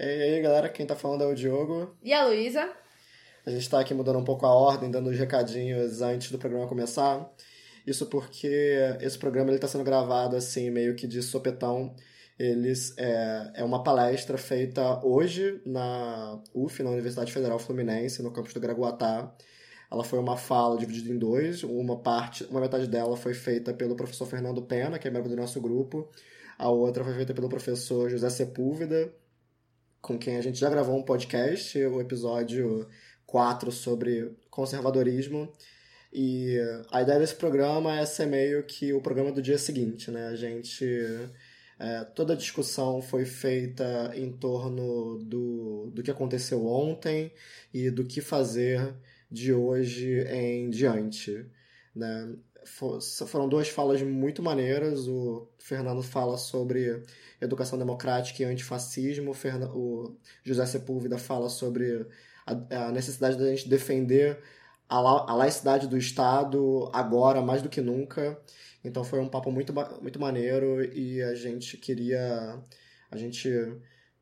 E aí, galera, quem tá falando é o Diogo. E a Luísa. A gente tá aqui mudando um pouco a ordem, dando os recadinhos antes do programa começar. Isso porque esse programa ele tá sendo gravado assim, meio que de sopetão. Eles é, é uma palestra feita hoje na UF, na Universidade Federal Fluminense, no campus do Graguatá. Ela foi uma fala dividida em dois. Uma parte, uma metade dela foi feita pelo professor Fernando Pena, que é membro do nosso grupo. A outra foi feita pelo professor José Sepúlveda, com quem a gente já gravou um podcast, o episódio 4 sobre conservadorismo. E a ideia desse programa é ser meio que o programa do dia seguinte, né? A gente. É, toda a discussão foi feita em torno do, do que aconteceu ontem e do que fazer de hoje em diante. Né? Foram duas falas muito maneiras. O Fernando fala sobre educação democrática e antifascismo. O José Sepúlveda fala sobre a necessidade da gente defender a, a laicidade do Estado agora, mais do que nunca. Então foi um papo muito, muito maneiro e a gente queria. A gente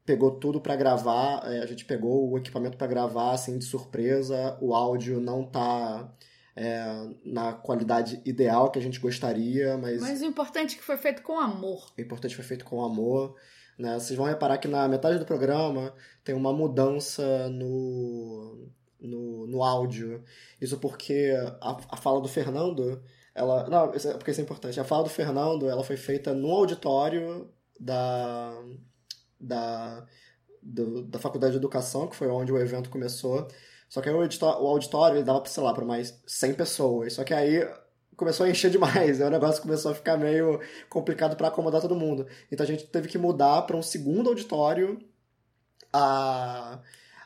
pegou tudo para gravar, é, a gente pegou o equipamento para gravar assim de surpresa. O áudio não tá é, na qualidade ideal que a gente gostaria, mas. Mas o importante é que foi feito com amor. O importante foi feito com amor. Né? Vocês vão reparar que na metade do programa tem uma mudança no, no, no áudio. Isso porque a, a fala do Fernando, ela. Não, isso é, porque isso é importante. A fala do Fernando ela foi feita no auditório da. da do, da Faculdade de Educação, que foi onde o evento começou. Só que aí o, o auditório ele dava, sei lá, para mais 100 pessoas. Só que aí começou a encher demais, aí o negócio começou a ficar meio complicado para acomodar todo mundo. Então a gente teve que mudar para um segundo auditório a,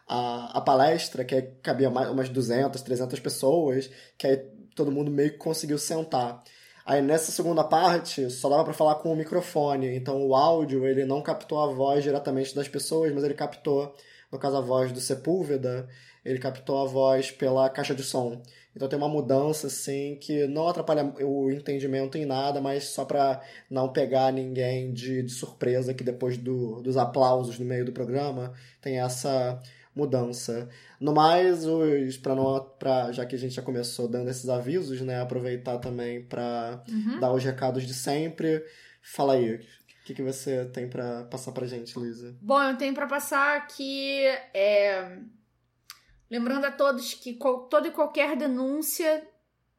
a, a palestra, que cabia mais, umas 200, 300 pessoas, que aí todo mundo meio que conseguiu sentar. Aí nessa segunda parte só dava para falar com o microfone, então o áudio ele não captou a voz diretamente das pessoas, mas ele captou, no caso a voz do Sepúlveda, ele captou a voz pela caixa de som. Então tem uma mudança assim que não atrapalha o entendimento em nada, mas só para não pegar ninguém de, de surpresa que depois do, dos aplausos no meio do programa tem essa mudança. No mais, os para não para já que a gente já começou dando esses avisos, né, aproveitar também para uhum. dar os recados de sempre. Fala aí, o que, que você tem para passar pra gente, Luísa? Bom, eu tenho para passar que é Lembrando a todos que toda e qualquer denúncia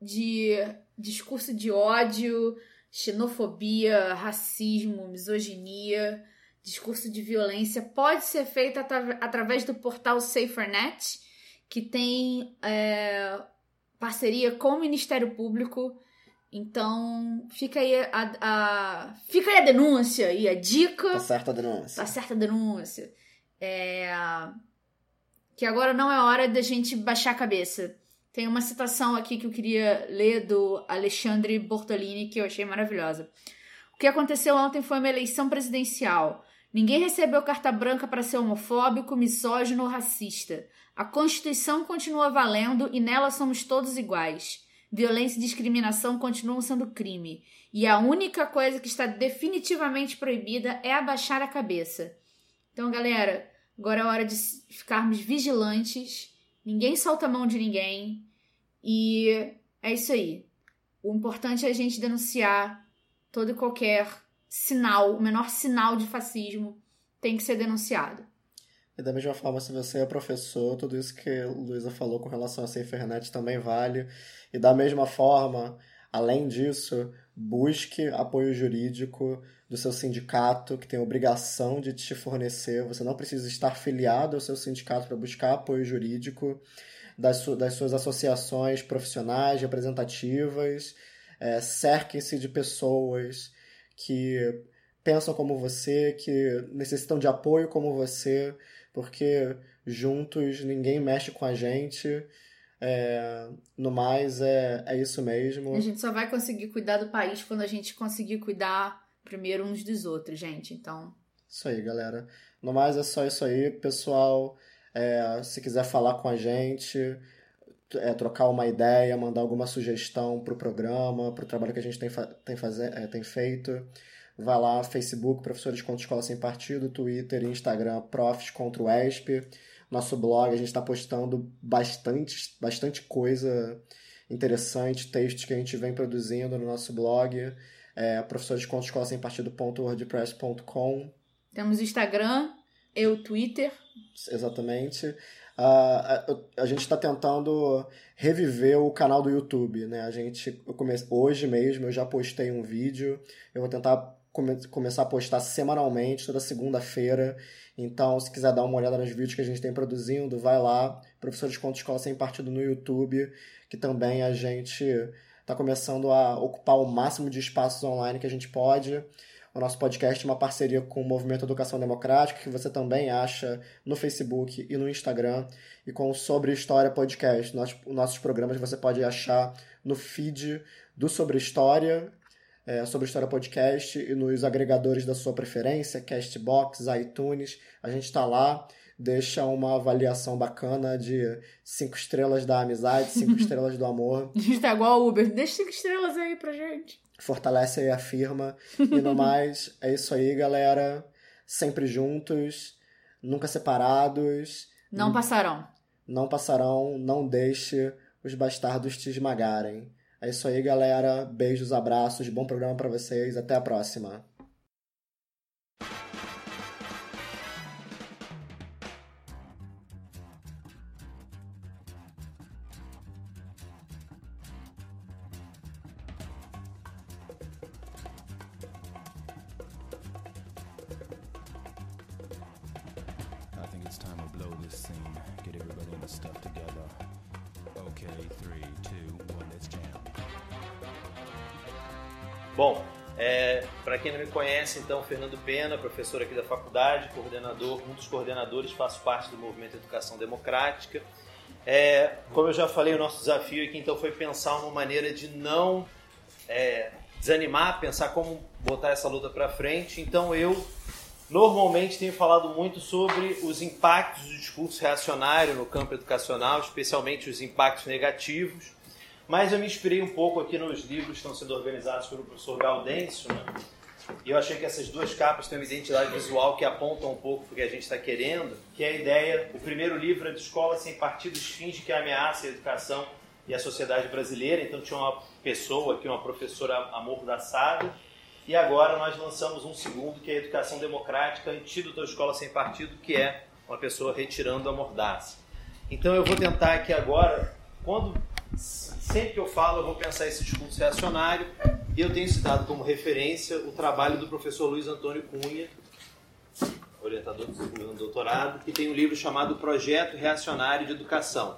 de discurso de ódio, xenofobia, racismo, misoginia, discurso de violência pode ser feita através do portal SaferNet, que tem é, parceria com o Ministério Público. Então, fica aí a, a, fica aí a denúncia e a dica. Tá certa a denúncia. Tá certa a denúncia. É, que agora não é hora da gente baixar a cabeça. Tem uma citação aqui que eu queria ler do Alexandre Bortolini que eu achei maravilhosa. O que aconteceu ontem foi uma eleição presidencial. Ninguém recebeu carta branca para ser homofóbico, misógino ou racista. A Constituição continua valendo e nela somos todos iguais. Violência e discriminação continuam sendo crime. E a única coisa que está definitivamente proibida é abaixar a cabeça. Então, galera, Agora é hora de ficarmos vigilantes. Ninguém solta a mão de ninguém. E é isso aí. O importante é a gente denunciar todo e qualquer sinal, o menor sinal de fascismo tem que ser denunciado. E da mesma forma, se você é professor, tudo isso que Luísa falou com relação a ser internet também vale. E da mesma forma, além disso, busque apoio jurídico do seu sindicato, que tem a obrigação de te fornecer. Você não precisa estar filiado ao seu sindicato para buscar apoio jurídico das, su das suas associações profissionais, representativas. É, Cerquem-se de pessoas que pensam como você, que necessitam de apoio como você, porque juntos ninguém mexe com a gente. É, no mais, é, é isso mesmo. A gente só vai conseguir cuidar do país quando a gente conseguir cuidar primeiro uns dos outros, gente. Então. Isso aí, galera. No mais é só isso aí, pessoal. É, se quiser falar com a gente, é, trocar uma ideia, mandar alguma sugestão para o programa, para o trabalho que a gente tem, tem, fazer, é, tem feito, Vai lá, Facebook, Professores contra Escola Sem Partido, Twitter e Instagram, Profs contra o ESP. Nosso blog, a gente está postando bastante, bastante coisa interessante, textos que a gente vem produzindo no nosso blog, é Professores contra Escola Sem Partido.wordpress.com. Temos Instagram, eu Twitter. Exatamente. Uh, a, a, gente está tentando reviver o canal do YouTube, né? A gente, eu come, hoje mesmo eu já postei um vídeo, eu vou tentar come, começar a postar semanalmente, toda segunda-feira. Então, se quiser dar uma olhada nos vídeos que a gente tem produzindo, vai lá, Professores Conto Escola Sem Partido no YouTube, que também a gente está começando a ocupar o máximo de espaços online que a gente pode. O nosso podcast é uma parceria com o Movimento Educação Democrática, que você também acha no Facebook e no Instagram, e com o Sobre História Podcast. Nos, nossos programas você pode achar no feed do Sobre História, é, Sobre História Podcast, e nos agregadores da sua preferência, Castbox, iTunes. A gente está lá deixa uma avaliação bacana de cinco estrelas da amizade, cinco estrelas do amor. A gente tá igual ao Uber. Deixa cinco estrelas aí pra gente fortalece aí a firma. E no mais, é isso aí, galera. Sempre juntos, nunca separados. Não passarão. Não passarão, não deixe os bastardos te esmagarem. É isso aí, galera. Beijos, abraços, bom programa para vocês. Até a próxima. Conhece então Fernando Pena, professor aqui da faculdade, coordenador, um dos coordenadores, faço parte do movimento Educação Democrática. É, como eu já falei, o nosso desafio aqui então foi pensar uma maneira de não é, desanimar, pensar como botar essa luta para frente. Então eu normalmente tenho falado muito sobre os impactos do discurso reacionário no campo educacional, especialmente os impactos negativos. Mas eu me inspirei um pouco aqui nos livros que estão sendo organizados pelo professor Gaudêncio, né? E eu achei que essas duas capas têm uma identidade visual que aponta um pouco o que a gente está querendo, que é a ideia, o primeiro livro é de Escola Sem Partidos finge que ameaça a educação e a sociedade brasileira, então tinha uma pessoa aqui, uma professora amordaçada, e agora nós lançamos um segundo, que é a Educação Democrática, antídoto à Escola Sem Partido, que é uma pessoa retirando a mordaça. Então eu vou tentar aqui agora, quando sempre que eu falo, eu vou pensar esse discurso reacionário, e eu tenho citado como referência o trabalho do professor Luiz Antônio Cunha, orientador do doutorado, que tem um livro chamado Projeto Reacionário de Educação.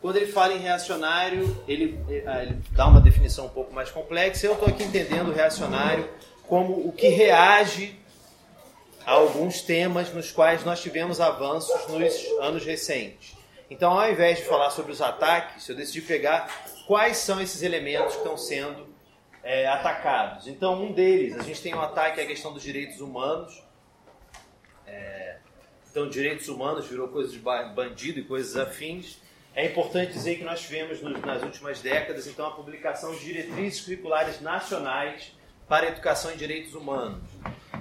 Quando ele fala em reacionário, ele, eh, ele dá uma definição um pouco mais complexa. Eu estou aqui entendendo reacionário como o que reage a alguns temas nos quais nós tivemos avanços nos anos recentes. Então, ao invés de falar sobre os ataques, eu decidi pegar quais são esses elementos que estão sendo é, atacados. Então, um deles, a gente tem um ataque à questão dos direitos humanos. É, então, direitos humanos virou coisa de bandido e coisas afins. É importante dizer que nós tivemos nas últimas décadas, então, a publicação de diretrizes curriculares nacionais para educação em direitos humanos.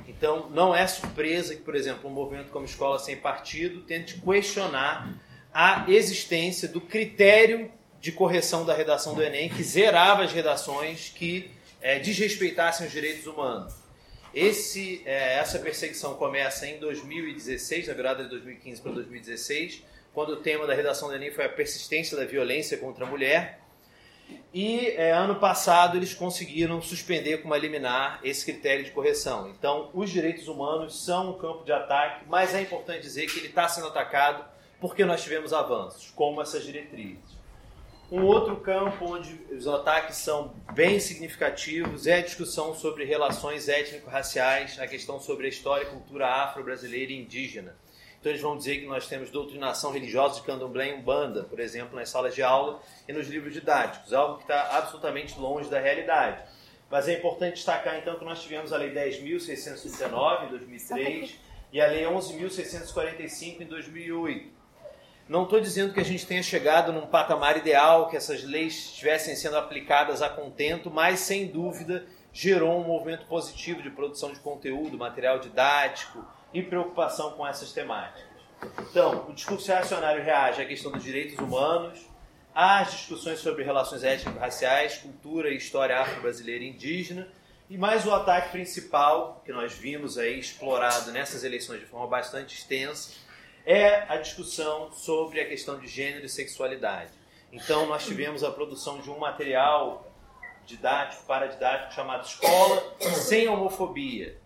Então, não é surpresa que, por exemplo, um movimento como Escola Sem Partido tente questionar a existência do critério de correção da redação do Enem que zerava as redações que é, desrespeitassem os direitos humanos. Esse, é, essa perseguição começa em 2016, na virada de 2015 para 2016, quando o tema da redação do Enem foi a persistência da violência contra a mulher. E é, ano passado eles conseguiram suspender como liminar esse critério de correção. Então, os direitos humanos são um campo de ataque, mas é importante dizer que ele está sendo atacado porque nós tivemos avanços, como essas diretrizes. Um outro campo onde os ataques são bem significativos é a discussão sobre relações étnico-raciais, a questão sobre a história e cultura afro-brasileira e indígena. Então eles vão dizer que nós temos doutrinação religiosa de candomblé e umbanda, por exemplo, nas salas de aula e nos livros didáticos, algo que está absolutamente longe da realidade. Mas é importante destacar então que nós tivemos a Lei 10.619 em 2003 e a Lei 11.645 em 2008 não estou dizendo que a gente tenha chegado num patamar ideal, que essas leis estivessem sendo aplicadas a contento, mas sem dúvida gerou um movimento positivo de produção de conteúdo, material didático e preocupação com essas temáticas. Então, o discurso reacionário reage à questão dos direitos humanos, às discussões sobre relações étnico-raciais, cultura e história afro-brasileira e indígena, e mais o ataque principal, que nós vimos aí explorado nessas eleições de forma bastante extensa, é a discussão sobre a questão de gênero e sexualidade. Então, nós tivemos a produção de um material didático, paradidático, chamado Escola Sem Homofobia.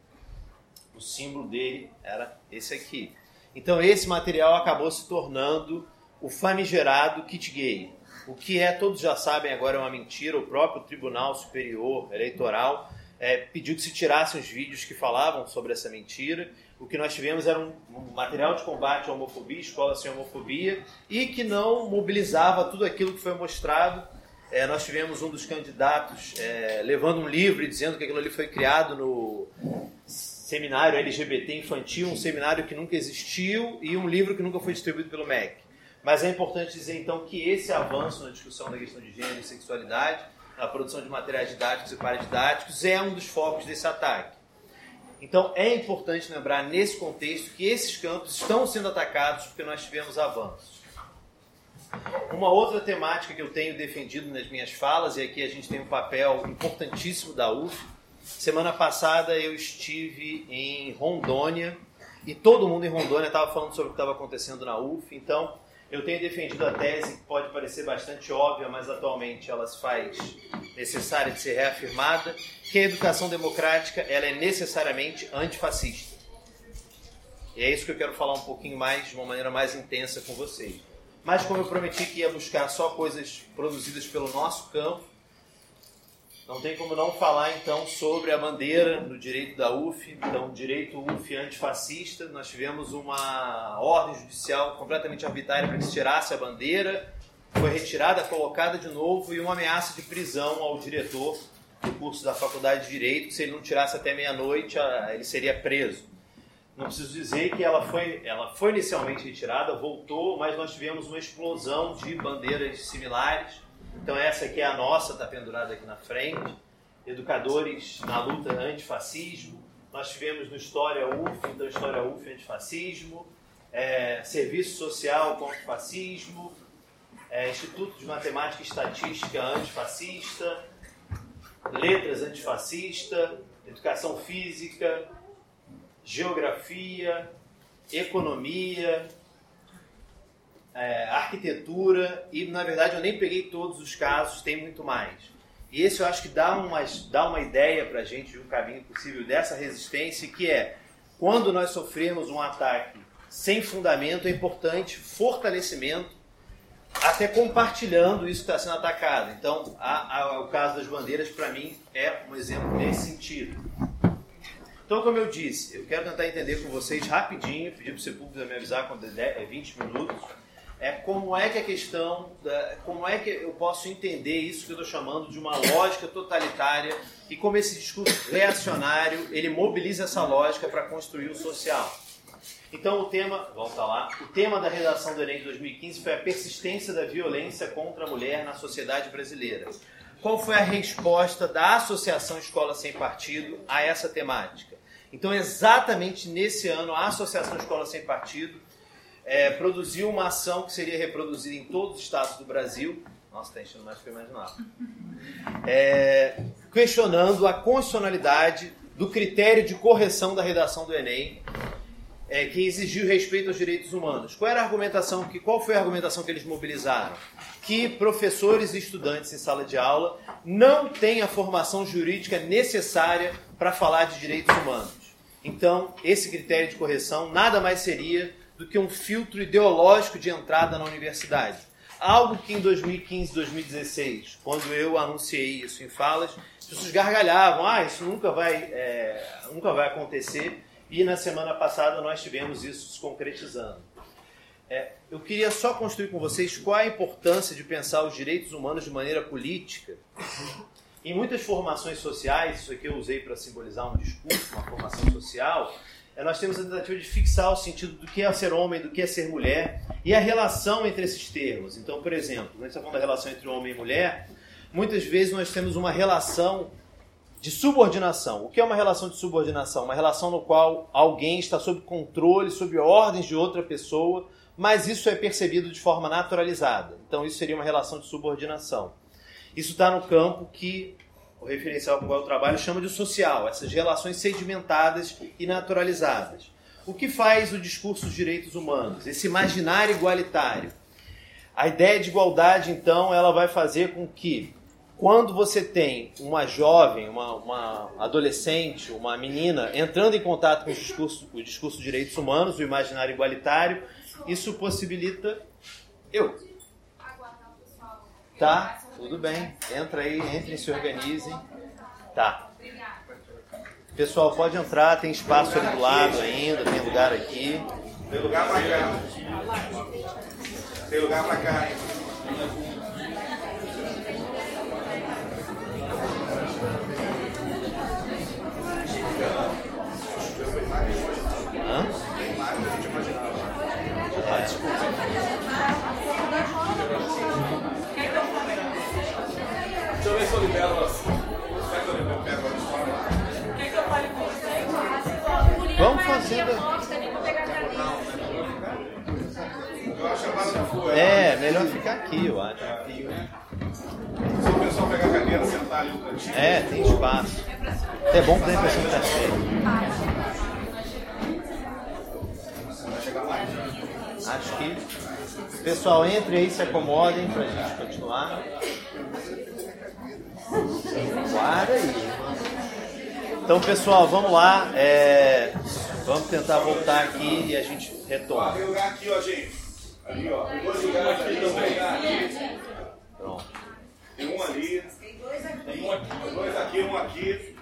O símbolo dele era esse aqui. Então, esse material acabou se tornando o famigerado kit gay. O que é, todos já sabem agora, é uma mentira. O próprio Tribunal Superior Eleitoral é, pediu que se tirassem os vídeos que falavam sobre essa mentira. O que nós tivemos era um, material de combate à homofobia, escola sem homofobia, e que não mobilizava tudo aquilo que foi mostrado é, nós tivemos um dos candidatos é, levando um livro e dizendo que aquilo ali foi criado no seminário LGBT infantil, um seminário que nunca existiu e um livro que nunca foi distribuído pelo MEC. Mas é importante dizer então que esse avanço na discussão da questão de gênero e sexualidade, na produção de materiais didáticos e paradidáticos, é um dos focos desse ataque. Então é importante lembrar nesse contexto que esses campos estão sendo atacados porque nós tivemos avanços. Uma outra temática que eu tenho defendido nas minhas falas, e aqui a gente tem um papel importantíssimo da UF. Semana passada eu estive em Rondônia e todo mundo em Rondônia estava falando sobre o que estava acontecendo na UF. Então eu tenho defendido a tese que pode parecer bastante óbvia, mas atualmente ela se faz necessária de ser reafirmada, que a educação democrática ela é necessariamente antifascista. E é isso que eu quero falar um pouquinho mais, de uma maneira mais intensa com vocês. Mas como eu prometi que ia buscar só coisas produzidas pelo nosso campo, não tem como não falar então sobre a bandeira do direito da UF, então direito UF antifascista. Nós tivemos uma ordem judicial completamente arbitrária para que se tirasse a bandeira, foi retirada, colocada de novo e uma ameaça de prisão ao diretor do curso da Faculdade de Direito. Se ele não tirasse até meia-noite, ele seria preso. Não preciso dizer que ela foi, ela foi inicialmente retirada, voltou, mas nós tivemos uma explosão de bandeiras similares. Então essa aqui é a nossa, está pendurada aqui na frente. Educadores na luta antifascismo. Nós tivemos no História UF, então História UF antifascismo. É, Serviço Social contra o Fascismo. É, Instituto de Matemática e Estatística antifascista. Letras antifascista. Educação Física geografia, economia, é, arquitetura e na verdade eu nem peguei todos os casos, tem muito mais. E esse eu acho que dá dá uma ideia para a gente de um caminho possível dessa resistência, que é quando nós sofremos um ataque sem fundamento, é importante fortalecimento, até compartilhando isso que está sendo atacado. Então, a, a, o caso das bandeiras, para mim, é um exemplo nesse sentido. Então, como eu disse, eu quero tentar entender com vocês rapidinho, pedir para o Sepúlveda me avisar quando é 20 minutos, é como é que a questão, como é que eu posso entender isso que eu estou chamando de uma lógica totalitária e como esse discurso reacionário, ele mobiliza essa lógica para construir o social. Então o tema, volta lá, o tema da redação do Enem de 2015 foi a persistência da violência contra a mulher na sociedade brasileira. Qual foi a resposta da Associação Escola Sem Partido a essa temática? Então, exatamente nesse ano, a Associação Escola Sem Partido é, produziu uma ação que seria reproduzida em todos os estados do Brasil. Nossa, está enchendo mais do que eu imaginava. É, questionando a constitucionalidade do critério de correção da redação do Enem, é, que exigiu respeito aos direitos humanos. Qual era a argumentação? Que, qual foi a argumentação que eles mobilizaram? que professores e estudantes em sala de aula não têm a formação jurídica necessária para falar de direitos humanos. Então, esse critério de correção nada mais seria do que um filtro ideológico de entrada na universidade. Algo que em 2015, 2016, quando eu anunciei isso em falas, as pessoas gargalhavam, ah, isso nunca vai, é, nunca vai acontecer. E na semana passada nós tivemos isso se concretizando. É, eu queria só construir com vocês qual a importância de pensar os direitos humanos de maneira política. Em muitas formações sociais, isso aqui eu usei para simbolizar um discurso, uma formação social, nós temos a tentativa de fixar o sentido do que é ser homem, do que é ser mulher e a relação entre esses termos. Então, por exemplo, quando a gente está falando da relação entre homem e mulher, muitas vezes nós temos uma relação de subordinação. O que é uma relação de subordinação? Uma relação no qual alguém está sob controle, sob ordens de outra pessoa, mas isso é percebido de forma naturalizada. Então, isso seria uma relação de subordinação. Isso está no campo que o referencial com o qual eu trabalho chama de social, essas relações sedimentadas e naturalizadas. O que faz o discurso dos direitos humanos? Esse imaginário igualitário. A ideia de igualdade, então, ela vai fazer com que quando você tem uma jovem, uma, uma, adolescente, uma menina entrando em contato com o discurso, o discurso de direitos humanos, o imaginário igualitário, isso possibilita. Eu. Tá, tudo bem. Entra aí, entrem, se organizem. Tá. Pessoal, pode entrar, tem espaço ali do lado ainda, tem lugar aqui. Tem lugar pra cá. Tem lugar pra cá, hein? É bom que dá a impressão que tá cheio. Vai. Acho que. Pessoal, entre aí, se acomodem pra gente continuar. Guarda aí. Então, pessoal, vamos lá. É, Vamos tentar voltar aqui e a gente retoma. tem lugar aqui, ó, gente. Ali, ó. Tem dois lugares ali, tem um lugar aqui. Pronto. Tem um ali. Tem um aqui. Dois aqui, um aqui.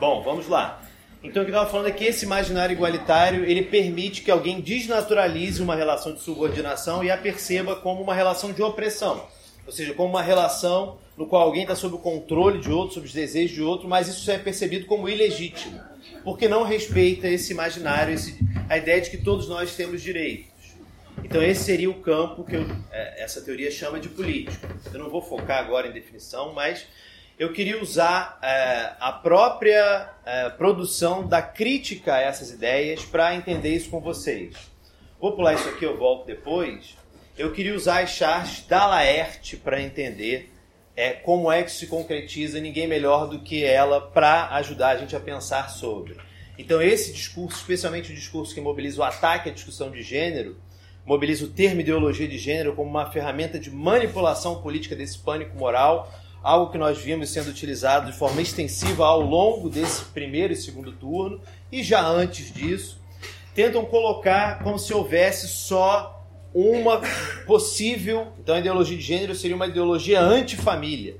Bom, vamos lá. Então o que eu estava falando é que esse imaginário igualitário ele permite que alguém desnaturalize uma relação de subordinação e a perceba como uma relação de opressão. Ou seja, como uma relação no qual alguém está sob o controle de outro, sob os desejos de outro, mas isso é percebido como ilegítimo, porque não respeita esse imaginário, esse, a ideia de que todos nós temos direitos. Então esse seria o campo que eu, é, essa teoria chama de político. Eu não vou focar agora em definição, mas eu queria usar é, a própria é, produção da crítica a essas ideias para entender isso com vocês. Vou pular isso aqui, eu volto depois. Eu queria usar as charges da Laerte para entender é, como é que se concretiza ninguém melhor do que ela para ajudar a gente a pensar sobre. Então esse discurso, especialmente o discurso que mobiliza o ataque à discussão de gênero, mobiliza o termo ideologia de gênero como uma ferramenta de manipulação política desse pânico moral, algo que nós vimos sendo utilizado de forma extensiva ao longo desse primeiro e segundo turno, e já antes disso, tentam colocar como se houvesse só uma possível. Então, a ideologia de gênero seria uma ideologia antifamília.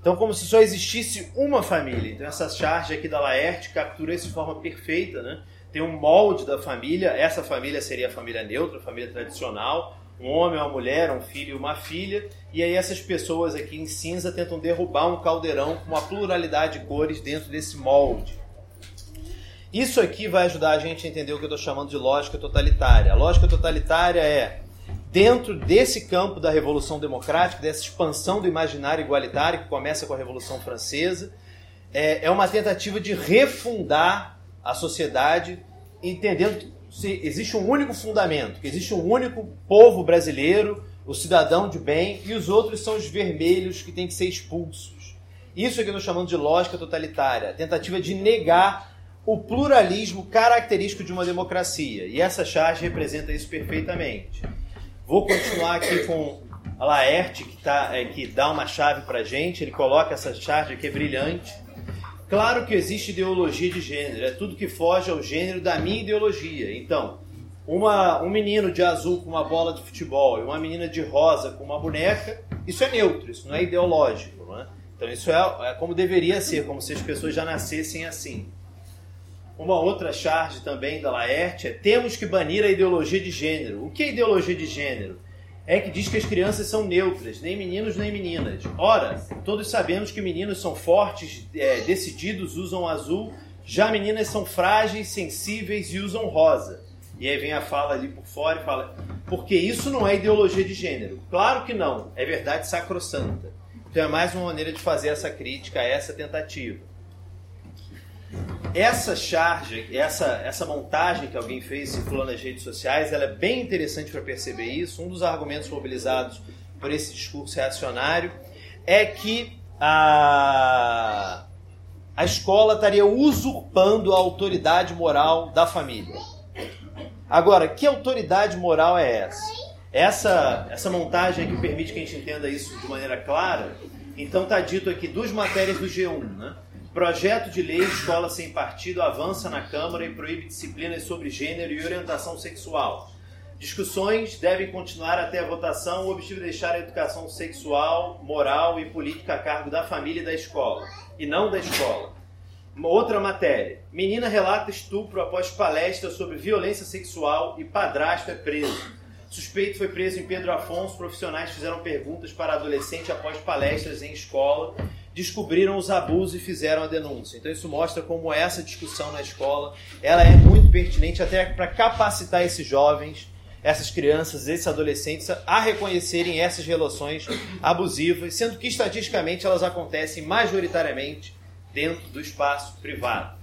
Então, como se só existisse uma família. Então, essa charge aqui da Laerte captura isso de forma perfeita, né? Tem um molde da família. Essa família seria a família neutra, a família tradicional. Um homem, uma mulher, um filho e uma filha. E aí, essas pessoas aqui em cinza tentam derrubar um caldeirão com uma pluralidade de cores dentro desse molde. Isso aqui vai ajudar a gente a entender o que eu estou chamando de lógica totalitária. A lógica totalitária é, dentro desse campo da Revolução Democrática, dessa expansão do imaginário igualitário que começa com a Revolução Francesa, é, é uma tentativa de refundar a sociedade, entendendo se existe um único fundamento, que existe um único povo brasileiro, o cidadão de bem, e os outros são os vermelhos que têm que ser expulsos. Isso é que eu estou chamando de lógica totalitária, a tentativa de negar o pluralismo característico de uma democracia. E essa charge representa isso perfeitamente. Vou continuar aqui com a Laerte, que, tá, é, que dá uma chave para gente. Ele coloca essa charge aqui, é brilhante. Claro que existe ideologia de gênero, é tudo que foge ao gênero da minha ideologia. Então, uma, um menino de azul com uma bola de futebol e uma menina de rosa com uma boneca, isso é neutro, isso não é ideológico. Não é? Então, isso é, é como deveria ser, como se as pessoas já nascessem assim. Uma outra charge também da Laerte é temos que banir a ideologia de gênero. O que é ideologia de gênero? É que diz que as crianças são neutras, nem meninos nem meninas. Ora, todos sabemos que meninos são fortes, é, decididos, usam azul, já meninas são frágeis, sensíveis e usam rosa. E aí vem a fala ali por fora e fala, porque isso não é ideologia de gênero. Claro que não, é verdade sacrossanta. Então é mais uma maneira de fazer essa crítica essa tentativa. Essa charge, essa, essa montagem que alguém fez circulando nas redes sociais, ela é bem interessante para perceber isso. Um dos argumentos mobilizados por esse discurso reacionário é que a, a escola estaria usurpando a autoridade moral da família. Agora, que autoridade moral é essa? Essa, essa montagem aqui permite que a gente entenda isso de maneira clara. Então está dito aqui duas matérias do G1, né? Projeto de lei Escola Sem Partido avança na Câmara e proíbe disciplinas sobre gênero e orientação sexual. Discussões devem continuar até a votação. O objetivo é deixar a educação sexual, moral e política a cargo da família e da escola, e não da escola. Outra matéria. Menina relata estupro após palestra sobre violência sexual e padrasto é preso. Suspeito foi preso em Pedro Afonso. Profissionais fizeram perguntas para adolescente após palestras em escola descobriram os abusos e fizeram a denúncia. Então isso mostra como essa discussão na escola ela é muito pertinente até para capacitar esses jovens, essas crianças, esses adolescentes a reconhecerem essas relações abusivas, sendo que estatisticamente elas acontecem majoritariamente dentro do espaço privado.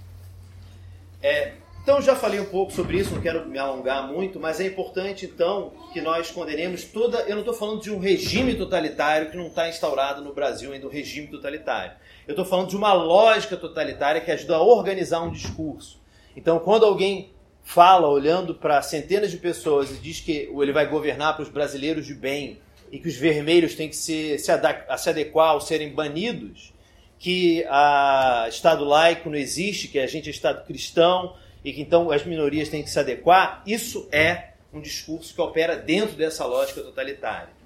É, então já falei um pouco sobre isso, não quero me alongar muito, mas é importante então que nós condenemos toda. Eu não estou falando de um regime totalitário que não está instaurado no Brasil ainda, um regime totalitário. Eu estou falando de uma lógica totalitária que ajuda a organizar um discurso. Então, quando alguém fala olhando para centenas de pessoas e diz que ele vai governar para os brasileiros de bem e que os vermelhos têm que se, se, adequar ou serem banidos, que a Estado laico não existe, que a gente é Estado cristão, e que então as minorias têm que se adequar, isso é um discurso que opera dentro dessa lógica totalitária.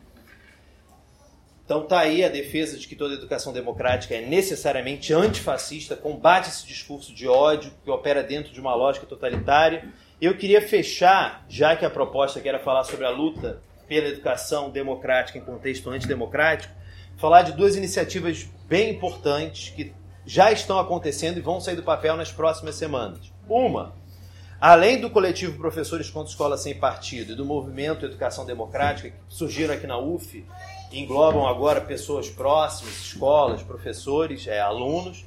Então está aí a defesa de que toda educação democrática é necessariamente antifascista, combate esse discurso de ódio que opera dentro de uma lógica totalitária. Eu queria fechar, já que a proposta aqui era falar sobre a luta pela educação democrática em contexto antidemocrático, falar de duas iniciativas bem importantes que já estão acontecendo e vão sair do papel nas próximas semanas. Uma, além do coletivo Professores contra Escola Sem Partido e do movimento Educação Democrática, que surgiram aqui na UF, englobam agora pessoas próximas, escolas, professores, é, alunos,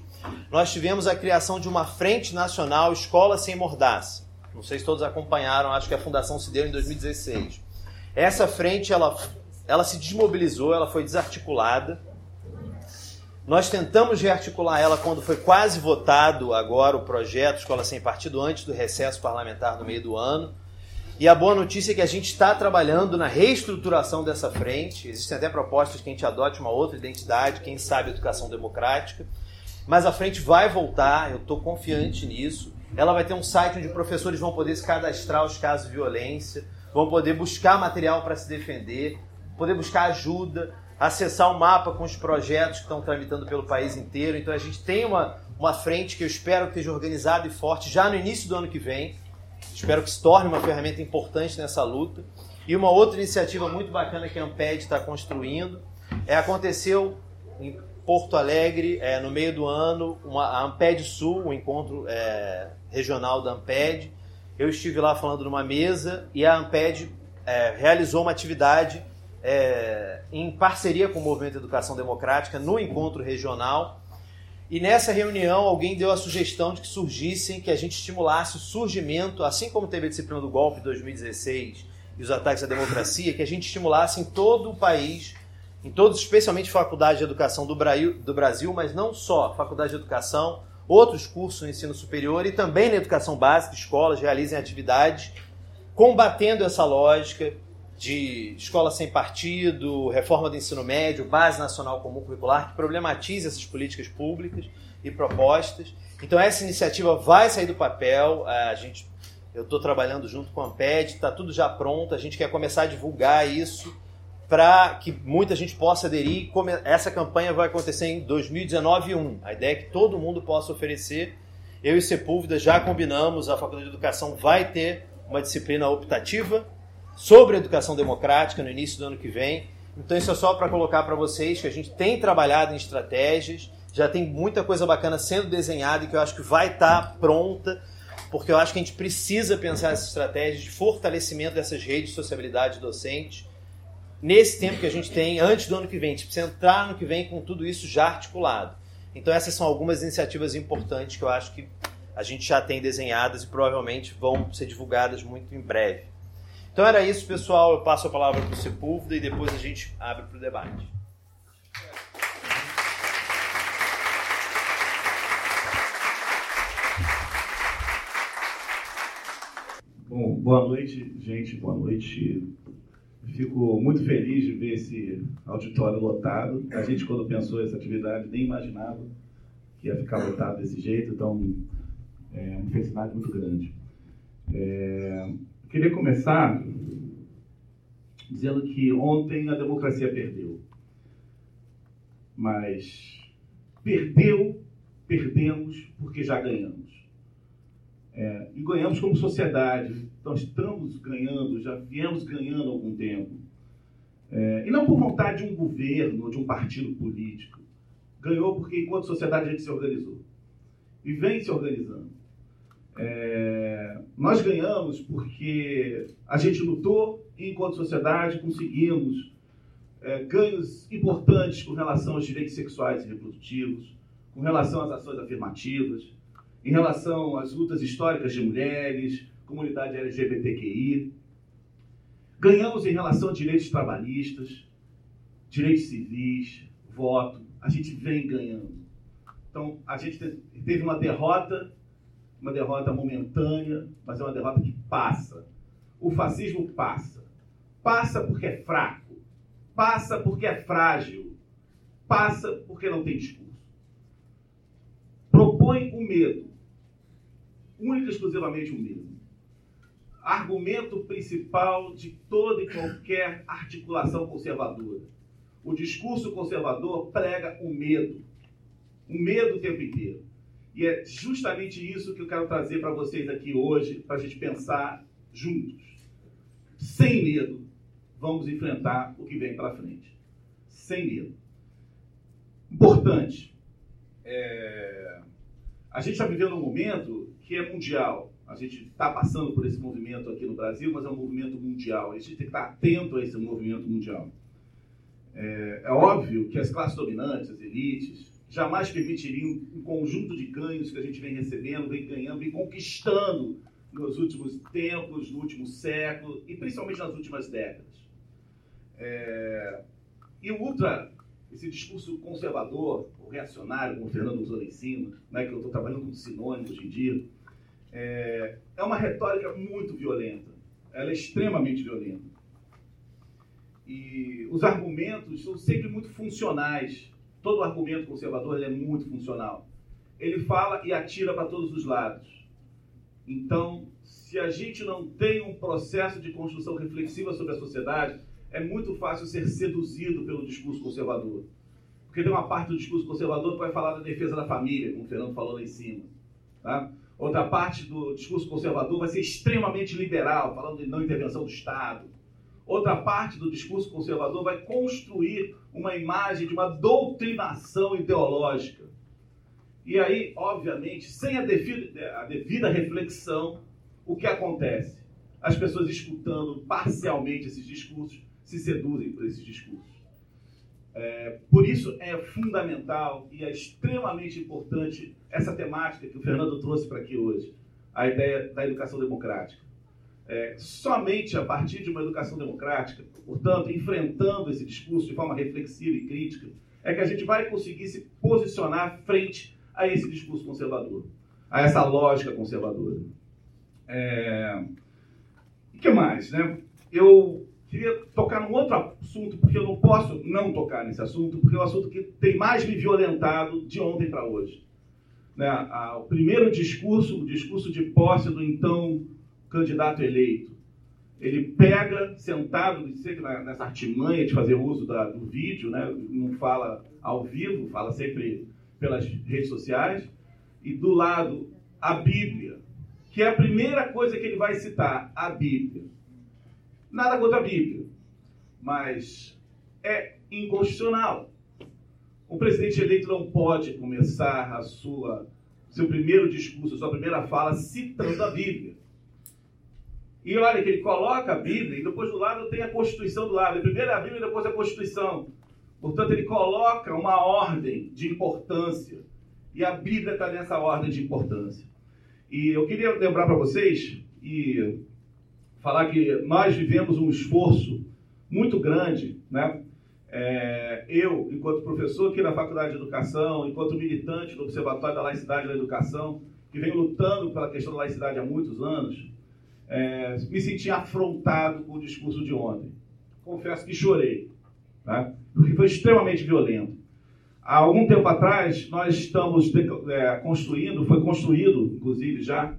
nós tivemos a criação de uma Frente Nacional Escola Sem Mordaça. Não sei se todos acompanharam, acho que a fundação se deu em 2016. Essa frente, ela, ela se desmobilizou, ela foi desarticulada, nós tentamos rearticular ela quando foi quase votado agora o projeto Escola Sem Partido, antes do recesso parlamentar no meio do ano. E a boa notícia é que a gente está trabalhando na reestruturação dessa frente. Existem até propostas que a gente adote uma outra identidade, quem sabe educação democrática. Mas a frente vai voltar, eu estou confiante nisso. Ela vai ter um site onde professores vão poder se cadastrar os casos de violência, vão poder buscar material para se defender, poder buscar ajuda, acessar o um mapa com os projetos que estão tramitando pelo país inteiro. Então a gente tem uma, uma frente que eu espero que esteja organizada e forte já no início do ano que vem. Espero que se torne uma ferramenta importante nessa luta. E uma outra iniciativa muito bacana que a Amped está construindo é aconteceu em Porto Alegre, é, no meio do ano, uma, a Amped Sul, o um encontro é, regional da Amped. Eu estive lá falando numa mesa e a Amped é, realizou uma atividade é, em parceria com o Movimento Educação Democrática no encontro regional. E nessa reunião alguém deu a sugestão de que surgissem, que a gente estimulasse o surgimento, assim como teve a disciplina do golpe de 2016 e os ataques à democracia, que a gente estimulasse em todo o país, em todos, especialmente faculdades de educação do Brasil, mas não só, faculdade de educação, outros cursos no ensino superior e também na educação básica, escolas realizem atividades combatendo essa lógica de escola sem partido, reforma do ensino médio, base nacional comum curricular, que problematize essas políticas públicas e propostas. Então essa iniciativa vai sair do papel. A gente, eu estou trabalhando junto com a Amped, está tudo já pronto. A gente quer começar a divulgar isso para que muita gente possa aderir. Essa campanha vai acontecer em 2019 1. A ideia é que todo mundo possa oferecer. Eu e Sepúlveda já combinamos, a Faculdade de Educação vai ter uma disciplina optativa sobre educação democrática no início do ano que vem. Então isso é só para colocar para vocês que a gente tem trabalhado em estratégias, já tem muita coisa bacana sendo desenhada e que eu acho que vai estar tá pronta, porque eu acho que a gente precisa pensar essas estratégias de fortalecimento dessas redes de sociabilidade docente nesse tempo que a gente tem antes do ano que vem. A gente precisa entrar no que vem com tudo isso já articulado. Então essas são algumas iniciativas importantes que eu acho que a gente já tem desenhadas e provavelmente vão ser divulgadas muito em breve. Então era isso, pessoal. Eu passo a palavra para o Sepúlveda e depois a gente abre para o debate. Bom, boa noite, gente. Boa noite. Fico muito feliz de ver esse auditório lotado. A gente, quando pensou essa atividade, nem imaginava que ia ficar lotado desse jeito. Então, é uma felicidade muito grande. É, queria começar dizendo que ontem a democracia perdeu. Mas perdeu, perdemos porque já ganhamos. É, e ganhamos como sociedade. Nós estamos ganhando, já viemos ganhando há algum tempo. É, e não por vontade de um governo ou de um partido político. Ganhou porque, enquanto sociedade, a gente se organizou. E vem se organizando. É, nós ganhamos porque a gente lutou e, enquanto sociedade, conseguimos é, ganhos importantes com relação aos direitos sexuais e reprodutivos, com relação às ações afirmativas, em relação às lutas históricas de mulheres, comunidade LGBTQI. Ganhamos em relação a direitos trabalhistas, direitos civis, voto. A gente vem ganhando. Então, a gente teve uma derrota uma derrota momentânea, mas é uma derrota que passa. O fascismo passa. Passa porque é fraco. Passa porque é frágil. Passa porque não tem discurso. Propõe o medo. Única e exclusivamente o medo. Argumento principal de toda e qualquer articulação conservadora. O discurso conservador prega o medo. O medo o tempo inteiro. E é justamente isso que eu quero trazer para vocês aqui hoje, para a gente pensar juntos. Sem medo, vamos enfrentar o que vem pela frente. Sem medo. Importante. É... A gente está vivendo um momento que é mundial. A gente está passando por esse movimento aqui no Brasil, mas é um movimento mundial. A gente tem que estar atento a esse movimento mundial. É, é óbvio que as classes dominantes, as elites, jamais permitiriam um conjunto de ganhos que a gente vem recebendo, vem ganhando, vem conquistando nos últimos tempos, no último século e principalmente nas últimas décadas. É... E o ultra, esse discurso conservador, ou reacionário, como o Fernando usou lá em cima, né, que eu estou trabalhando com sinônimo hoje em dia, é... é uma retórica muito violenta. Ela é extremamente violenta. E os argumentos são sempre muito funcionais todo argumento conservador é muito funcional. Ele fala e atira para todos os lados. Então, se a gente não tem um processo de construção reflexiva sobre a sociedade, é muito fácil ser seduzido pelo discurso conservador. Porque tem uma parte do discurso conservador que vai falar da defesa da família, como o Fernando falou lá em cima. Tá? Outra parte do discurso conservador vai ser extremamente liberal, falando de não intervenção do Estado. Outra parte do discurso conservador vai construir uma imagem de uma doutrinação ideológica. E aí, obviamente, sem a devida, a devida reflexão, o que acontece? As pessoas escutando parcialmente esses discursos se seduzem por esses discursos. É, por isso é fundamental e é extremamente importante essa temática que o Fernando trouxe para aqui hoje, a ideia da educação democrática. É, somente a partir de uma educação democrática, portanto, enfrentando esse discurso de forma reflexiva e crítica, é que a gente vai conseguir se posicionar frente a esse discurso conservador, a essa lógica conservadora. É... O que mais? Né? Eu queria tocar num outro assunto, porque eu não posso não tocar nesse assunto, porque é o um assunto que tem mais me violentado de ontem para hoje. Né? o primeiro discurso, o discurso de posse do então candidato eleito, ele pega, sentado, nessa artimanha de fazer uso da, do vídeo, né? não fala ao vivo, fala sempre pelas redes sociais, e do lado a Bíblia, que é a primeira coisa que ele vai citar, a Bíblia. Nada contra a Bíblia, mas é inconstitucional. O presidente eleito não pode começar a sua seu primeiro discurso, sua primeira fala citando a Bíblia. E olha que ele coloca a Bíblia e depois do lado tem a Constituição do lado. Primeiro a Bíblia e depois a Constituição. Portanto, ele coloca uma ordem de importância. E a Bíblia está nessa ordem de importância. E eu queria lembrar para vocês e falar que nós vivemos um esforço muito grande, né? É, eu, enquanto professor aqui na Faculdade de Educação, enquanto militante do Observatório da Laicidade da Educação, que venho lutando pela questão da laicidade há muitos anos, é, me senti afrontado com o discurso de ontem. Confesso que chorei, tá? porque foi extremamente violento. Há algum tempo atrás, nós estamos é, construindo, foi construído, inclusive já,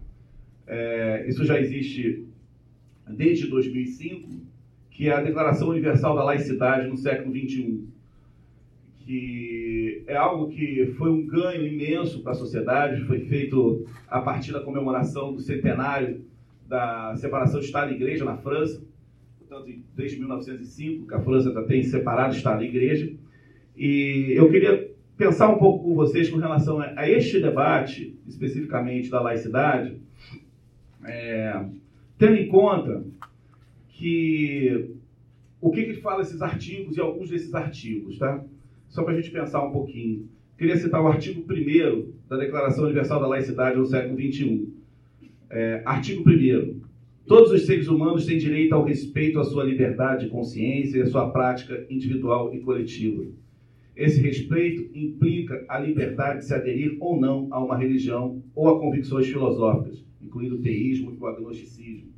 é, isso já existe desde 2005, que é a Declaração Universal da Laicidade no século XXI, que é algo que foi um ganho imenso para a sociedade, foi feito a partir da comemoração do centenário da separação de Estado e Igreja na França, portanto, desde 1905, que a França já tem separado Estado e Igreja. E eu queria pensar um pouco com vocês com relação a este debate, especificamente da laicidade, é, tendo em conta que o que, que fala esses artigos e alguns desses artigos, tá? Só para a gente pensar um pouquinho. Queria citar o artigo 1 da Declaração Universal da Laicidade no século XXI. É, artigo 1 Todos os seres humanos têm direito ao respeito à sua liberdade de consciência e à sua prática individual e coletiva. Esse respeito implica a liberdade de se aderir ou não a uma religião ou a convicções filosóficas, incluindo o teísmo e o agnosticismo.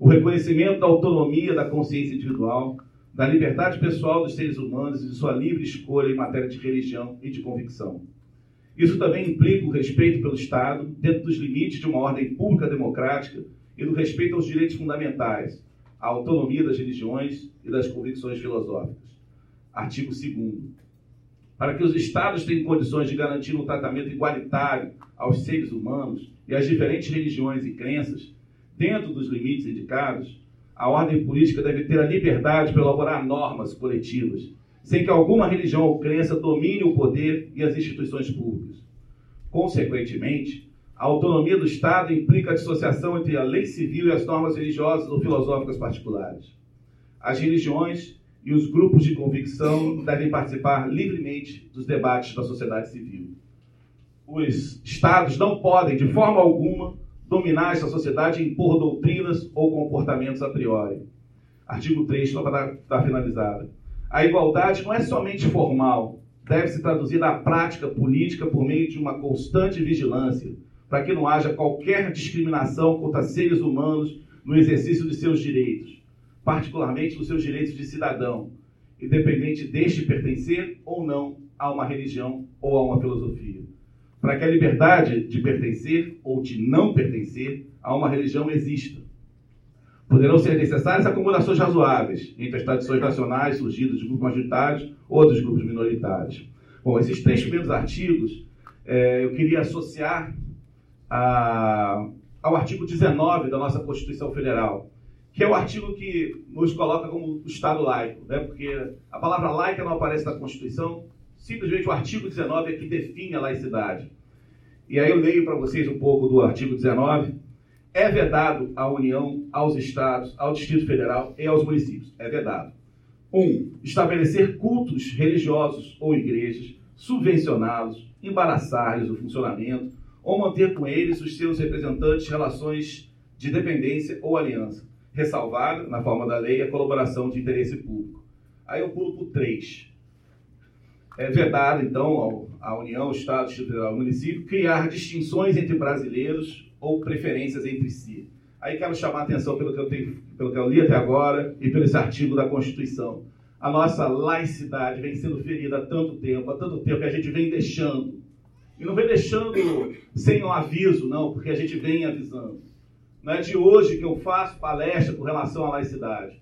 O reconhecimento da autonomia da consciência individual, da liberdade pessoal dos seres humanos e de sua livre escolha em matéria de religião e de convicção. Isso também implica o respeito pelo Estado, dentro dos limites de uma ordem pública democrática e do respeito aos direitos fundamentais, à autonomia das religiões e das convicções filosóficas. Artigo 2 para que os Estados tenham condições de garantir um tratamento igualitário aos seres humanos e às diferentes religiões e crenças, dentro dos limites indicados, a ordem política deve ter a liberdade para elaborar normas coletivas, sem que alguma religião ou crença domine o poder e as instituições públicas. Consequentemente, a autonomia do Estado implica a dissociação entre a lei civil e as normas religiosas ou filosóficas particulares. As religiões e os grupos de convicção devem participar livremente dos debates da sociedade civil. Os Estados não podem, de forma alguma, dominar essa sociedade e impor doutrinas ou comportamentos a priori. Artigo 3, só para estar finalizada. A igualdade não é somente formal, deve se traduzir na prática política por meio de uma constante vigilância, para que não haja qualquer discriminação contra seres humanos no exercício de seus direitos particularmente nos seus direitos de cidadão, independente deste pertencer ou não a uma religião ou a uma filosofia. Para que a liberdade de pertencer ou de não pertencer a uma religião exista. Poderão ser necessárias acomodações razoáveis entre as tradições nacionais surgidas de grupos majoritários ou dos grupos minoritários. Bom, esses três primeiros artigos é, eu queria associar a, ao artigo 19 da nossa Constituição Federal, que é o artigo que nos coloca como Estado laico, né? porque a palavra laica não aparece na Constituição, simplesmente o artigo 19 é que define a laicidade. E aí eu leio para vocês um pouco do artigo 19. É vedado à União, aos Estados, ao Distrito Federal e aos municípios. É vedado. 1. Um, estabelecer cultos religiosos ou igrejas, subvencioná-los, embaraçar-lhes o funcionamento ou manter com eles os seus representantes relações de dependência ou aliança ressalvado, na forma da lei, a colaboração de interesse público. Aí eu pulo para o 3. É vedado, então, à União, Estado, Distrito Federal município, criar distinções entre brasileiros ou preferências entre si. Aí quero chamar a atenção pelo que eu, tenho, pelo que eu li até agora e pelo esse artigo da Constituição. A nossa laicidade vem sendo ferida há tanto tempo, há tanto tempo que a gente vem deixando. E não vem deixando sem um aviso, não, porque a gente vem avisando. Não é de hoje que eu faço palestra com relação à laicidade.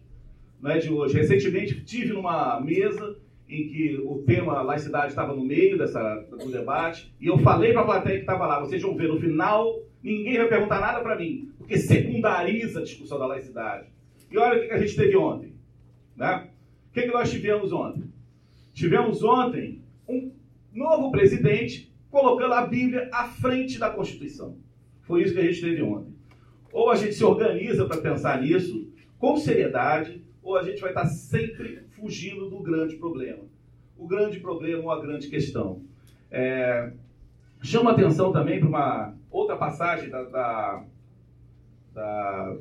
Não é de hoje. Recentemente tive numa mesa em que o tema laicidade estava no meio dessa, do debate e eu falei para a plateia que estava lá, vocês vão ver, no final ninguém vai perguntar nada para mim, porque secundariza a discussão da laicidade. E olha o que a gente teve ontem. Né? O que, que nós tivemos ontem? Tivemos ontem um novo presidente colocando a Bíblia à frente da Constituição. Foi isso que a gente teve ontem. Ou a gente se organiza para pensar nisso com seriedade, ou a gente vai estar sempre fugindo do grande problema. O grande problema ou a grande questão. É, chama atenção também para uma outra passagem da, da, da,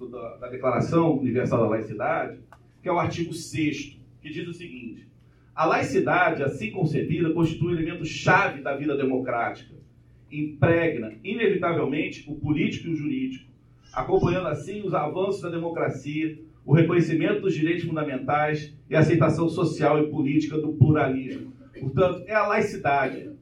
da, da Declaração Universal da Laicidade, que é o artigo 6 que diz o seguinte: a laicidade, assim concebida, constitui um elemento chave da vida democrática. Impregna, inevitavelmente, o político e o jurídico, acompanhando assim os avanços da democracia, o reconhecimento dos direitos fundamentais e a aceitação social e política do pluralismo. Portanto, é a laicidade.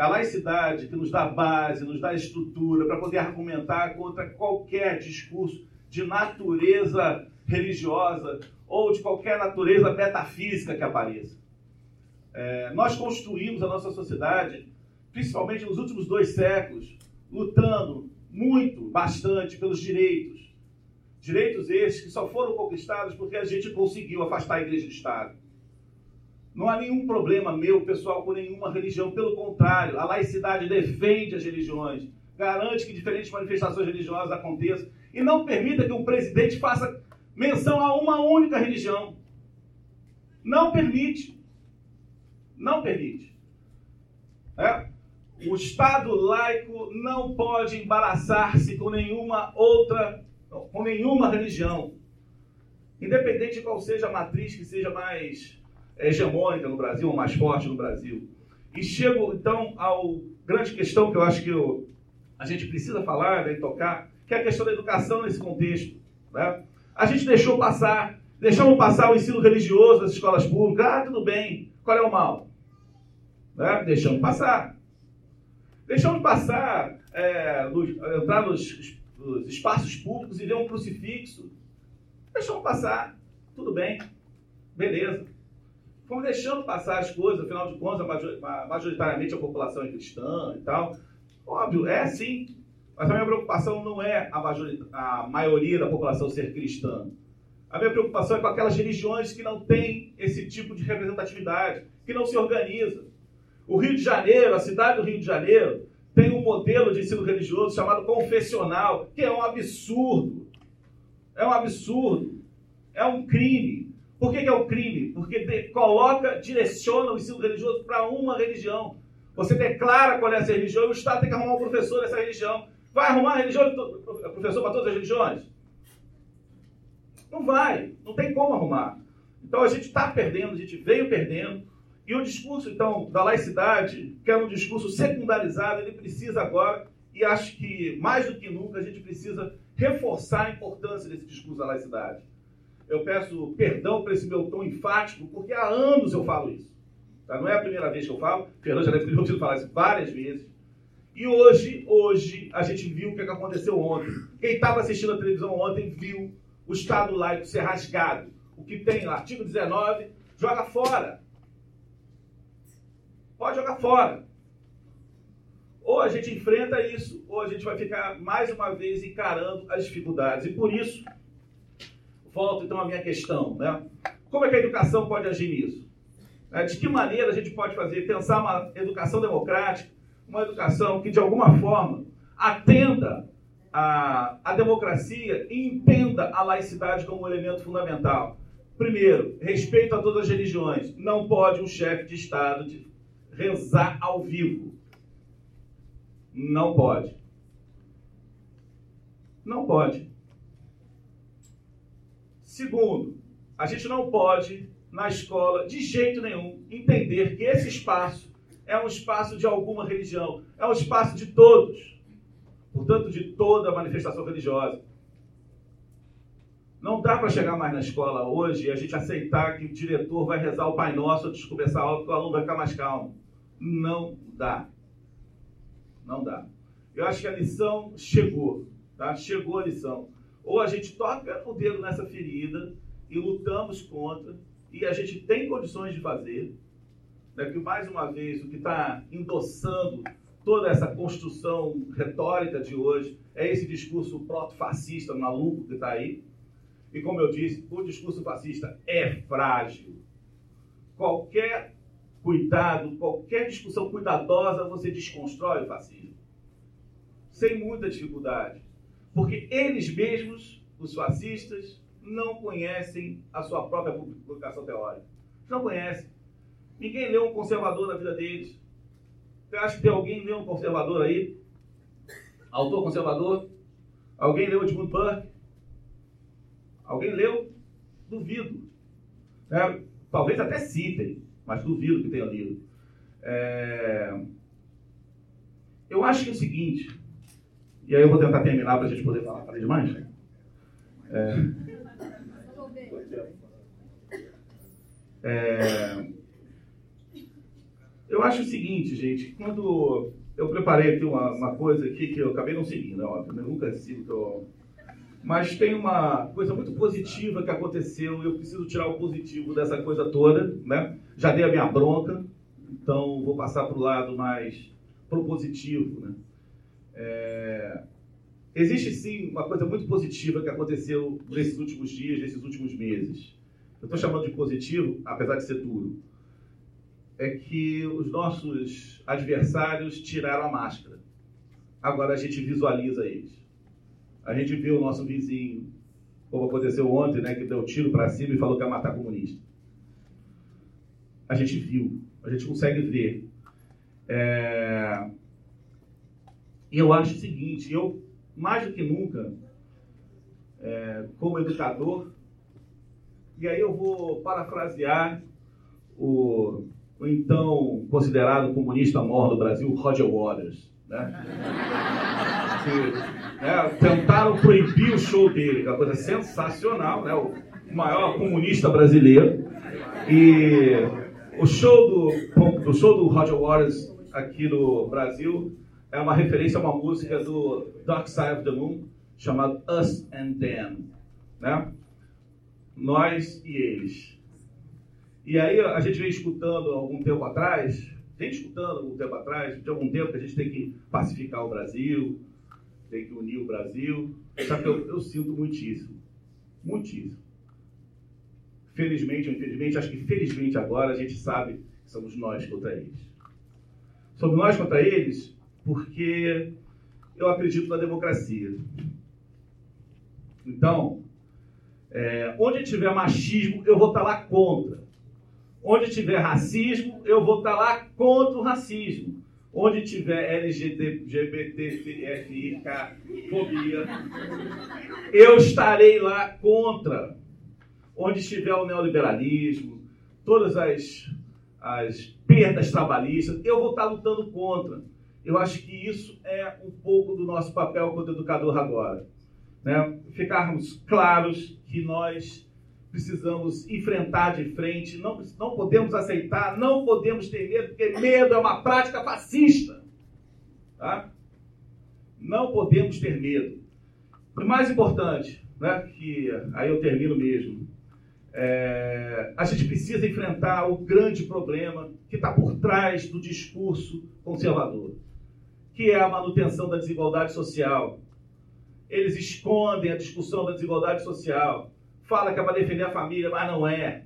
É a laicidade que nos dá base, nos dá estrutura para poder argumentar contra qualquer discurso de natureza religiosa ou de qualquer natureza metafísica que apareça. É, nós construímos a nossa sociedade, principalmente nos últimos dois séculos, lutando muito, bastante pelos direitos. Direitos esses que só foram conquistados porque a gente conseguiu afastar a igreja do Estado. Não há nenhum problema meu, pessoal, com nenhuma religião. Pelo contrário, a laicidade defende as religiões, garante que diferentes manifestações religiosas aconteçam e não permita que um presidente faça menção a uma única religião. Não permite. Não permite. É? O Estado laico não pode embaraçar-se com nenhuma outra, com nenhuma religião. Independente de qual seja a matriz que seja mais hegemônica no Brasil, mais forte no Brasil. E chego então ao grande questão que eu acho que eu, a gente precisa falar né, e tocar, que é a questão da educação nesse contexto. Né? A gente deixou passar, deixamos passar o ensino religioso das escolas públicas. Ah, tudo bem. Qual é o mal? Né? Deixamos passar. Deixamos passar, é, nos, entrar nos, nos, espaços públicos e ver um crucifixo. Deixamos passar. Tudo bem. Beleza. Fomos deixando passar as coisas, afinal de contas, majoritariamente a população é cristã e tal. Óbvio, é sim. Mas a minha preocupação não é a, a maioria da população ser cristã. A minha preocupação é com aquelas religiões que não têm esse tipo de representatividade, que não se organizam. O Rio de Janeiro, a cidade do Rio de Janeiro, tem um modelo de ensino religioso chamado confessional, que é um absurdo. É um absurdo. É um crime. Por que, que é um crime? Porque de, coloca, direciona o ensino religioso para uma religião. Você declara qual é essa religião e o Estado tem que arrumar um professor dessa religião. Vai arrumar religião, professor para todas as religiões? Não vai, não tem como arrumar. Então a gente está perdendo, a gente veio perdendo. E o discurso, então, da laicidade, que é um discurso secundarizado, ele precisa agora, e acho que mais do que nunca, a gente precisa reforçar a importância desse discurso da laicidade. Eu peço perdão por esse meu tom enfático, porque há anos eu falo isso. Tá? Não é a primeira vez que eu falo, Fernando já deve ter ouvido falar isso várias vezes. E hoje, hoje, a gente viu o que aconteceu ontem. Quem estava assistindo a televisão ontem viu o Estado laico ser rasgado. O que tem lá, artigo 19, joga fora. Pode jogar fora. Ou a gente enfrenta isso, ou a gente vai ficar mais uma vez encarando as dificuldades. E por isso, volto então à minha questão. Né? Como é que a educação pode agir nisso? É, de que maneira a gente pode fazer, pensar uma educação democrática uma educação que, de alguma forma, atenda à, à democracia e entenda a laicidade como um elemento fundamental. Primeiro, respeito a todas as religiões. Não pode um chefe de Estado rezar ao vivo. Não pode. Não pode. Segundo, a gente não pode, na escola, de jeito nenhum, entender que esse espaço é um espaço de alguma religião, é um espaço de todos, portanto, de toda manifestação religiosa. Não dá para chegar mais na escola hoje e a gente aceitar que o diretor vai rezar o Pai Nosso antes de começar a aula, porque o aluno vai ficar mais calmo. Não dá. Não dá. Eu acho que a lição chegou, tá? Chegou a lição. Ou a gente toca o dedo nessa ferida e lutamos contra, e a gente tem condições de fazer, né, que mais uma vez o que está endossando toda essa construção retórica de hoje é esse discurso proto-fascista maluco que está aí. E como eu disse, o discurso fascista é frágil. Qualquer cuidado, qualquer discussão cuidadosa, você desconstrói o fascismo. Sem muita dificuldade. Porque eles mesmos, os fascistas, não conhecem a sua própria publicação teórica. Não conhecem. Ninguém leu um conservador na vida deles. Você acha que tem alguém leu um conservador aí? Autor conservador? Alguém leu Edmund Burke? Alguém leu? Duvido. É, talvez até citem, mas duvido que tenha lido. É... Eu acho que é o seguinte, e aí eu vou tentar terminar para a gente poder falar. Falei demais? É... É... Eu acho o seguinte, gente, quando eu preparei aqui uma, uma coisa aqui que eu acabei não seguindo, é óbvio, eu nunca sigo eu... Mas tem uma coisa muito positiva que aconteceu e eu preciso tirar o positivo dessa coisa toda, né? Já dei a minha bronca, então vou passar para o lado mais propositivo, né? É... Existe sim uma coisa muito positiva que aconteceu nesses últimos dias, nesses últimos meses. Eu estou chamando de positivo, apesar de ser duro. É que os nossos adversários tiraram a máscara. Agora a gente visualiza eles. A gente vê o nosso vizinho, como aconteceu ontem, né, que deu tiro para cima e falou que ia matar comunista. A gente viu, a gente consegue ver. É... E eu acho o seguinte, eu, mais do que nunca, é, como educador, e aí eu vou parafrasear o, o então considerado comunista maior do Brasil, Roger Waters. Né? Que, né, tentaram proibir o show dele, que é uma coisa sensacional, né? o maior comunista brasileiro. E o show do, do show do Roger Waters aqui no Brasil é uma referência a uma música do Dark Side of the Moon chamada Us and Them, né? Nós e eles. E aí a gente vem escutando algum tempo atrás, vem escutando algum tempo atrás, de algum tempo que a gente tem que pacificar o Brasil, tem que unir o Brasil. Sabe que eu, eu sinto muitíssimo, muitíssimo. Felizmente ou infelizmente, acho que felizmente agora a gente sabe que somos nós contra eles. Somos nós contra eles porque eu acredito na democracia. Então, é, onde tiver machismo, eu vou estar lá contra. Onde tiver racismo, eu vou estar lá contra o racismo. Onde tiver LGBTFI, fobia, eu estarei lá contra. Onde estiver o neoliberalismo, todas as, as perdas trabalhistas, eu vou estar lutando contra. Eu acho que isso é um pouco do nosso papel como educador agora. Né? Ficarmos claros que nós precisamos enfrentar de frente, não, não podemos aceitar, não podemos ter medo, porque medo é uma prática fascista. Tá? Não podemos ter medo. O mais importante, né, que aí eu termino mesmo, é, a gente precisa enfrentar o grande problema que está por trás do discurso conservador que é a manutenção da desigualdade social. Eles escondem a discussão da desigualdade social. Fala que é para defender a família, mas não é.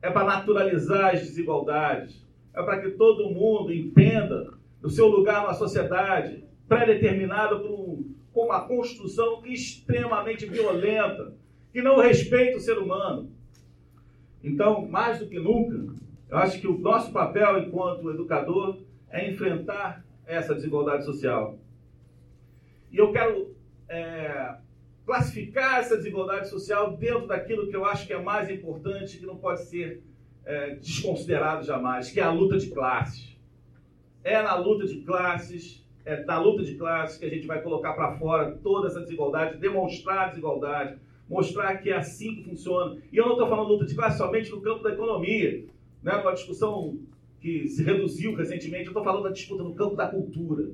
É para naturalizar as desigualdades. É para que todo mundo entenda o seu lugar na sociedade, pré-determinado por, um, por uma construção extremamente violenta, que não respeita o ser humano. Então, mais do que nunca, eu acho que o nosso papel enquanto educador é enfrentar essa desigualdade social. E eu quero é, classificar essa desigualdade social dentro daquilo que eu acho que é mais importante, que não pode ser é, desconsiderado jamais, que é a luta de classes. É na luta de classes, é na luta de classes que a gente vai colocar para fora toda essa desigualdade, demonstrar a desigualdade, mostrar que é assim que funciona. E eu não estou falando luta de classe somente no campo da economia, né, uma discussão que se reduziu recentemente, eu estou falando da disputa no campo da cultura.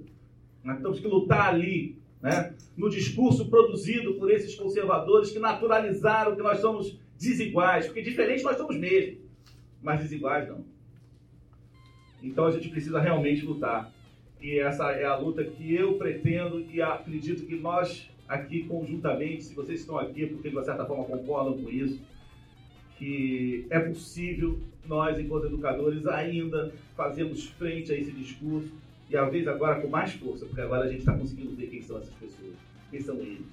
Nós temos que lutar ali, né? no discurso produzido por esses conservadores que naturalizaram que nós somos desiguais, porque diferentes nós somos mesmo, mas desiguais não. Então a gente precisa realmente lutar. E essa é a luta que eu pretendo e acredito que nós aqui conjuntamente, se vocês estão aqui é porque de uma certa forma concordam com isso, que é possível nós, enquanto educadores, ainda fazermos frente a esse discurso e, às vezes, agora com mais força, porque agora a gente está conseguindo ver quem são essas pessoas. Quem são eles?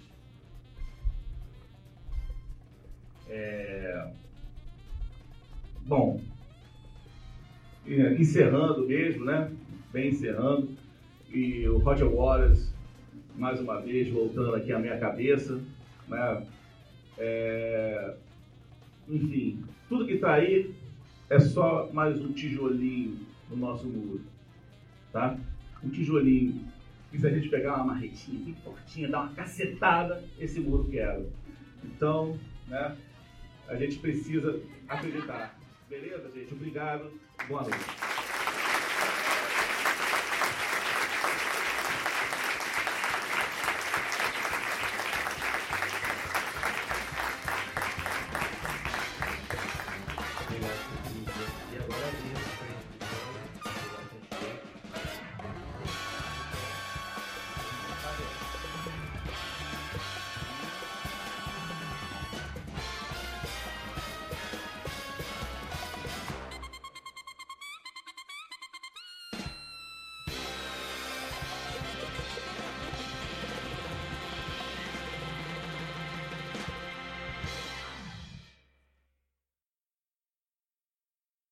É... Bom, encerrando mesmo, né? Bem encerrando. E o Roger Waters, mais uma vez, voltando aqui à minha cabeça, né? É... Enfim, tudo que está aí é só mais um tijolinho no nosso muro, tá? Um tijolinho. E se a gente pegar uma marretinha bem fortinha, dar uma cacetada, esse muro quebra. Então, né? A gente precisa acreditar. Beleza, gente? Obrigado. Boa noite.